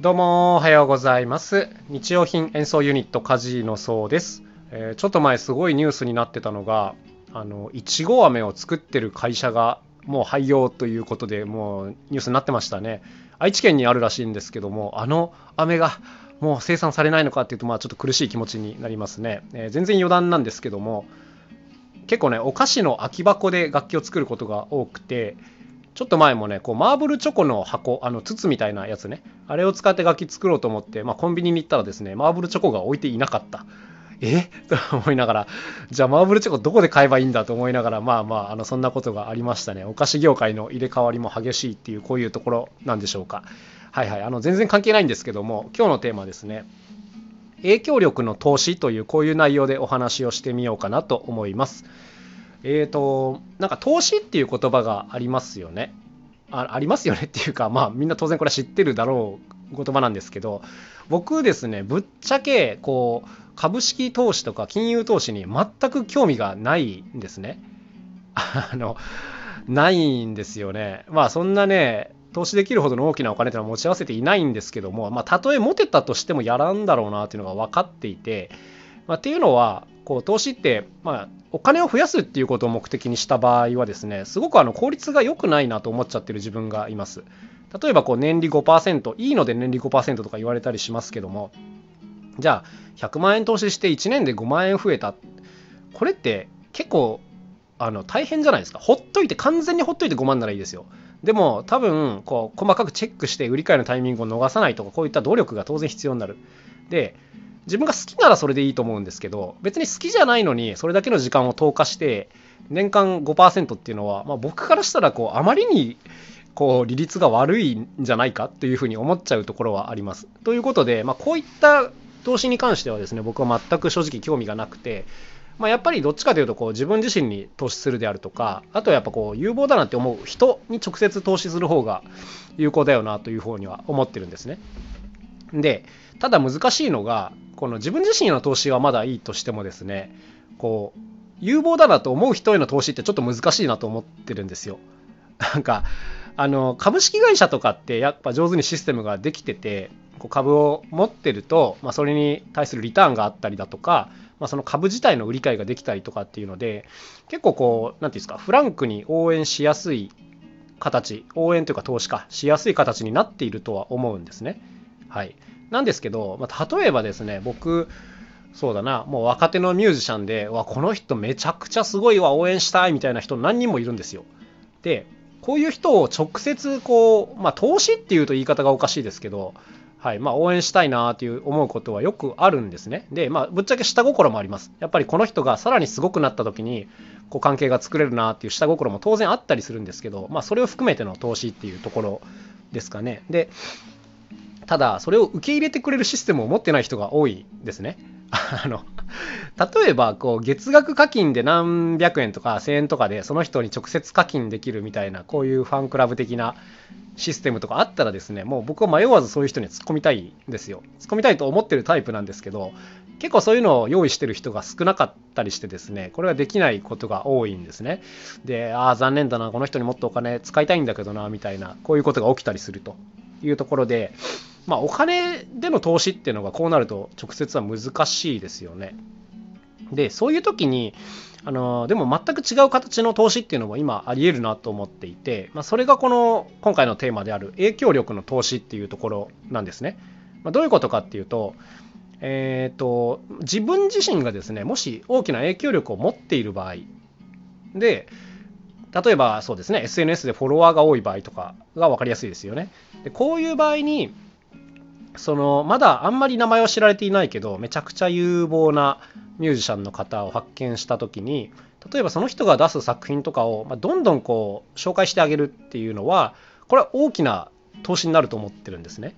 どうもおはようございます。日用品演奏ユニットカジのそうです、えー、ちょっと前すごいニュースになってたのがあのいちご飴を作ってる会社がもう廃業ということでもうニュースになってましたね。愛知県にあるらしいんですけどもあの飴がもう生産されないのかっていうとまあちょっと苦しい気持ちになりますね、えー、全然余談なんですけども結構ねお菓子の空き箱で楽器を作ることが多くてちょっと前もねこうマーブルチョコの箱あの筒みたいなやつね。あれを使って楽器作ろうと思って、まあ、コンビニに行ったらですねマーブルチョコが置いていなかった。え？と思いながらじゃあマーブルチョコどこで買えばいいんだと思いながらまあまああのそんなことがありましたね。お菓子業界の入れ替わりも激しいっていうこういうところなんでしょうか。はいはい。あの全然関係ないんですけども今日のテーマですね。影響力の投資というこういう内容でお話をしてみようかなと思います。えっ、ー、と、なんか投資っていう言葉がありますよね。あありますよねっていうか、まあみんな当然これは知ってるだろう言葉なんですけど、僕ですね、ぶっちゃけ、こう、株式投資とか金融投資に全く興味がないんですね。あの、ないんですよね。まあそんなね、投資できるほどの大きなお金っていうのは持ち合わせていないんですけども、まあ、たとえ持てたとしてもやらんだろうなっていうのが分かっていて、まあ、っていうのはこう投資って、まあ、お金を増やすっていうことを目的にした場合はですねすごくあの効率が良くないなと思っちゃってる自分がいます。例えばこう年利5%いいので年利5%とか言われたりしますけどもじゃあ100万円投資して1年で5万円増えた。これって結構あの大変じゃないですか。ほっといて完全にほっといて5万ならいいですよ。でも多分こう細かくチェックして売り買いのタイミングを逃さないとかこういった努力が当然必要になる。で自分が好きならそれでいいと思うんですけど別に好きじゃないのにそれだけの時間を投下して年間5%っていうのは、まあ、僕からしたらこうあまりにこう利率が悪いんじゃないかっていうふうに思っちゃうところはあります。ということで、まあ、こういった投資に関してはですね僕は全く正直興味がなくて、まあ、やっぱりどっちかというとこう自分自身に投資するであるとかあとはやっぱこう有望だなって思う人に直接投資する方が有効だよなというふうには思ってるんですね。でただ難しいのがこの自分自身の投資はまだいいとしてもですねこう有望だなと思う人への投資ってちょっと難しいなと思ってるんですよ。なんかあの株式会社とかってやっぱ上手にシステムができててこう株を持ってると、まあ、それに対するリターンがあったりだとか、まあ、その株自体の売り買いができたりとかっていうので結構こう何て言うんですかフランクに応援しやすい形応援というか投資かしやすい形になっているとは思うんですね。はい、なんですけど、まあ、例えばですね、僕、そうだな、もう若手のミュージシャンで、わ、この人めちゃくちゃすごいわ、応援したいみたいな人何人もいるんですよ。で、こういう人を直接こう、まあ、投資っていうと言い方がおかしいですけど、はいまあ、応援したいなっていう思うことはよくあるんですね。で、まあ、ぶっちゃけ下心もあります。やっぱりこの人がさらにすごくなった時に、こう関係が作れるなっていう下心も当然あったりするんですけど、まあ、それを含めての投資っていうところですかね。で、ただ、それを受け入れてくれるシステムを持ってない人が多いですね。あの、例えば、こう、月額課金で何百円とか1000円とかで、その人に直接課金できるみたいな、こういうファンクラブ的なシステムとかあったらですね、もう僕は迷わずそういう人に突っ込みたいんですよ。突っ込みたいと思ってるタイプなんですけど、結構そういうのを用意してる人が少なかったりしてですね、これができないことが多いんですね。で、ああ、残念だな、この人にもっとお金使いたいんだけどな、みたいな、こういうことが起きたりするというところで、まあ、お金での投資っていうのがこうなると直接は難しいですよね。で、そういう時に、あのでも全く違う形の投資っていうのも今あり得るなと思っていて、まあ、それがこの今回のテーマである影響力の投資っていうところなんですね。まあ、どういうことかっていうと、えーと、自分自身がですねもし大きな影響力を持っている場合で例えばそうですね SNS でフォロワーが多い場合とかが分かりやすいですよね。でこういう場合にそのまだあんまり名前は知られていないけどめちゃくちゃ有望なミュージシャンの方を発見した時に例えばその人が出す作品とかを、まどんどんこう紹介してあげるっていうのはこれは大きな投資になると思ってるんですね。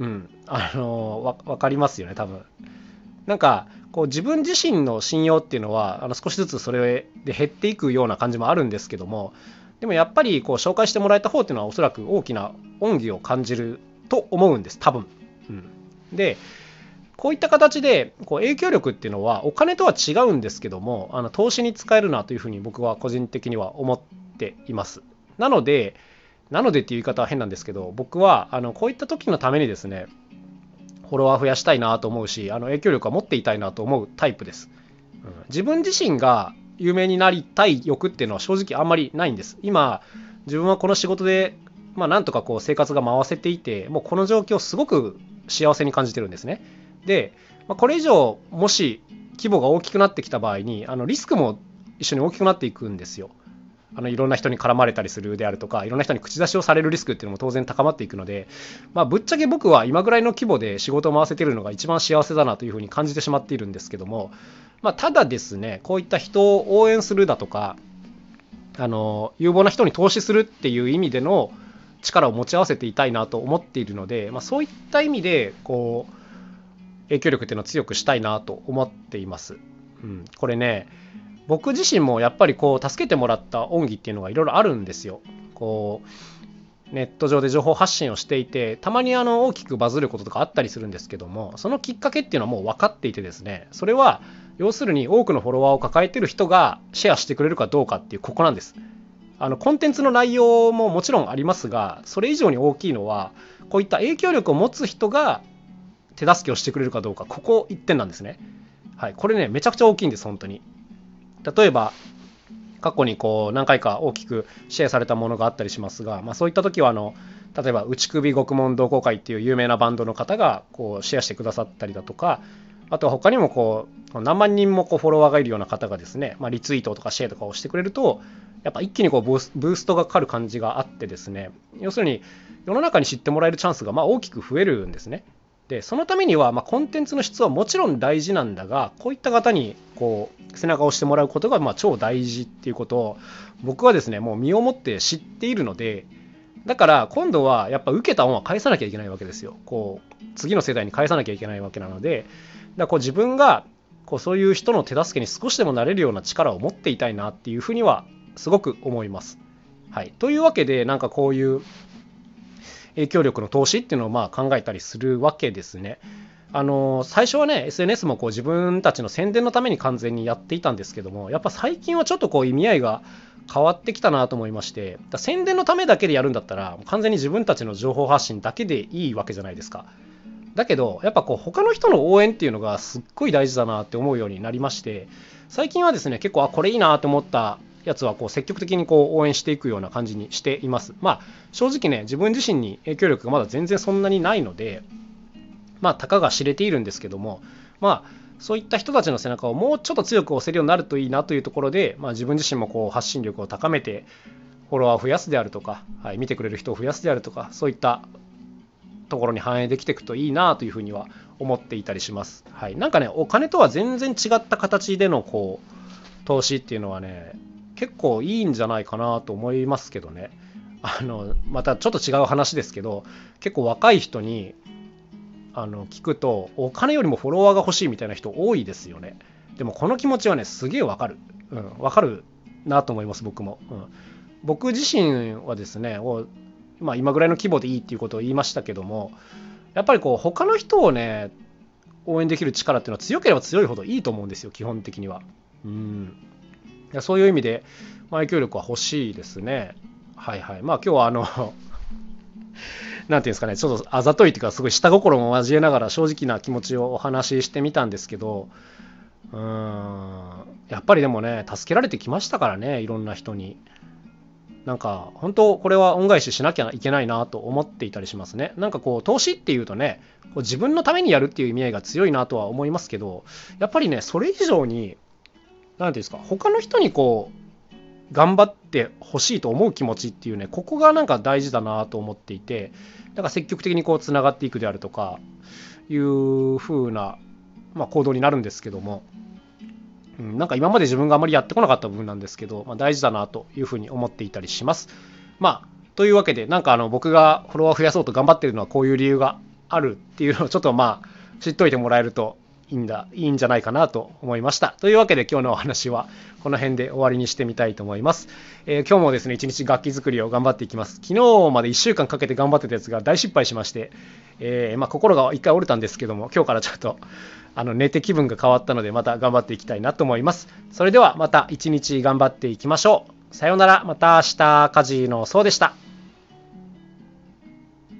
うん、あの分かりますよね多分。なんかこう自分自身の信用っていうのはあの少しずつそれで減っていくような感じもあるんですけどもでもやっぱりこう紹介してもらえた方っていうのはおそらく大きな恩義を感じると思うんです多分。うん、でこういった形でこう影響力っていうのはお金とは違うんですけどもあの投資に使えるなというふうに僕は個人的には思っています。なのでなのでっていう言い方は変なんですけど、僕はあのこういった時のためにですね、フォロワー増やしたいなと思うし、あの影響力は持っていたいなと思うタイプです。うん、自分自身が有名になりたい欲っていうのは正直あんまりないんです。今、自分はこの仕事で、まあ、なんとかこう生活が回せていて、もうこの状況すごく幸せに感じてるんですね。で、まあ、これ以上、もし規模が大きくなってきた場合に、あのリスクも一緒に大きくなっていくんですよ。あのいろんな人に絡まれたりするであるとか、いろんな人に口出しをされるリスクっていうのも当然高まっていくので、まあ、ぶっちゃけ僕は今ぐらいの規模で仕事を回せてるのが一番幸せだなというふうに感じてしまっているんですけども、まあ、ただですね、こういった人を応援するだとか、あの有望な人に投資するっていう意味での力を持ち合わせていたいなと思っているので、まあ、そういった意味でこう影響力っていうのを強くしたいなと思っています。うん、これね僕自身もやっぱりこう助けてもらった恩義っていうのがいろいろあるんですよ。こうネット上で情報発信をしていてたまにあの大きくバズることとかあったりするんですけどもそのきっかけっていうのはもう分かっていてですねそれは要するに多くのフォロワーを抱えてる人がシェアしてくれるかどうかっていうここなんです。あのコンテンツの内容ももちろんありますがそれ以上に大きいのはこういった影響力を持つ人が手助けをしてくれるかどうかここ1点なんですね。はい、これねめちゃくちゃ大きいんです本当に。例えば過去にこう何回か大きくシェアされたものがあったりしますが、まあ、そういった時はあの例えば内首獄門同好会っていう有名なバンドの方がこうシェアしてくださったりだとかあとは他にもこう何万人もこうフォロワーがいるような方がですね、まあ、リツイートとかシェアとかをしてくれるとやっぱ一気にこうブーストがかかる感じがあってですね要するに世の中に知ってもらえるチャンスがま大きく増えるんですね。でそのためには、まあ、コンテンツの質はもちろん大事なんだがこういった方にこう背中を押してもらうことがまあ超大事っていうことを僕はですねもう身をもって知っているのでだから今度はやっぱ受けた恩は返さなきゃいけないわけですよこう次の世代に返さなきゃいけないわけなのでだこう自分がこうそういう人の手助けに少しでもなれるような力を持っていたいなっていうふうにはすごく思います。はい、というわけでなんかこういう影響力の投資っていうのをまあ考えたりするわけですね。あの最初はね SNS もこう自分たちの宣伝のために完全にやっていたんですけどもやっぱ最近はちょっとこう意味合いが変わってきたなと思いまして宣伝のためだけでやるんだったら完全に自分たちの情報発信だけでいいわけじゃないですかだけどやっぱこう他の人の応援っていうのがすっごい大事だなって思うようになりまして最近はですね結構あこれいいなと思ったやつはこう積極的にこう応援していくような感じにしています。まあ正直ね自分自身に影響力がまだ全然そんなにないのでまあたかが知れているんですけどもまあそういった人たちの背中をもうちょっと強く押せるようになるといいなというところで、まあ、自分自身もこう発信力を高めてフォロワーを増やすであるとか、はい、見てくれる人を増やすであるとかそういったところに反映できていくといいなというふうには思っていたりします。はい、なんかねお金とは全然違った形でのこう投資っていうのはね結構いいんじゃないかなと思いますけどね。あのまたちょっと違う話ですけど結構若い人にあの聞くとお金よりもフォロワーが欲しいみたいな人多いですよね。でもこの気持ちはねすげえわかる。うん、わかるなと思います僕も。うん、僕自身はですねまあ、今ぐらいの規模でいいっていうことを言いましたけどもやっぱりこう他の人をね応援できる力っていうのは強ければ強いほどいいと思うんですよ基本的には。うんやそういう意味で、まあ、影響力は欲しいですね。はいはい。まあ今日はあの なんていうんですかね、ちょっとあざといっていうか、すごい下心も交えながら正直な気持ちをお話ししてみたんですけど、うーん、やっぱりでもね、助けられてきましたからね、いろんな人に。なんか、本当、これは恩返ししなきゃいけないなと思っていたりしますね。なんかこう、投資っていうとね、こう自分のためにやるっていう意味合いが強いなとは思いますけど、やっぱりね、それ以上に、何ですか、他の人にこう、頑張ってほしいと思う気持ちっていうね、ここがなんか大事だなと思っていて、だから積極的にこう、つながっていくであるとか、いう風な、まあ、行動になるんですけども、うん、なんか今まで自分があまりやってこなかった部分なんですけど、まあ、大事だなというふうに思っていたりします。まあ、というわけで、なんかあの僕がフォロワー増やそうと頑張ってるのはこういう理由があるっていうのをちょっとまあ知っといてもらえるといいんだ、いいんじゃないかなと思いました。というわけで今日のお話はこの辺で終わりにしてみたいと思います。えー、今日もですね、一日楽器作りを頑張っていきます。昨日まで1週間かけて頑張ってたやつが大失敗しまして、えー、まあ、心が一回折れたんですけども、今日からちょっとあの寝て気分が変わったのでまた頑張っていきたいなと思います。それではまた一日頑張っていきましょう。さようなら、また明日、カジのそうでした。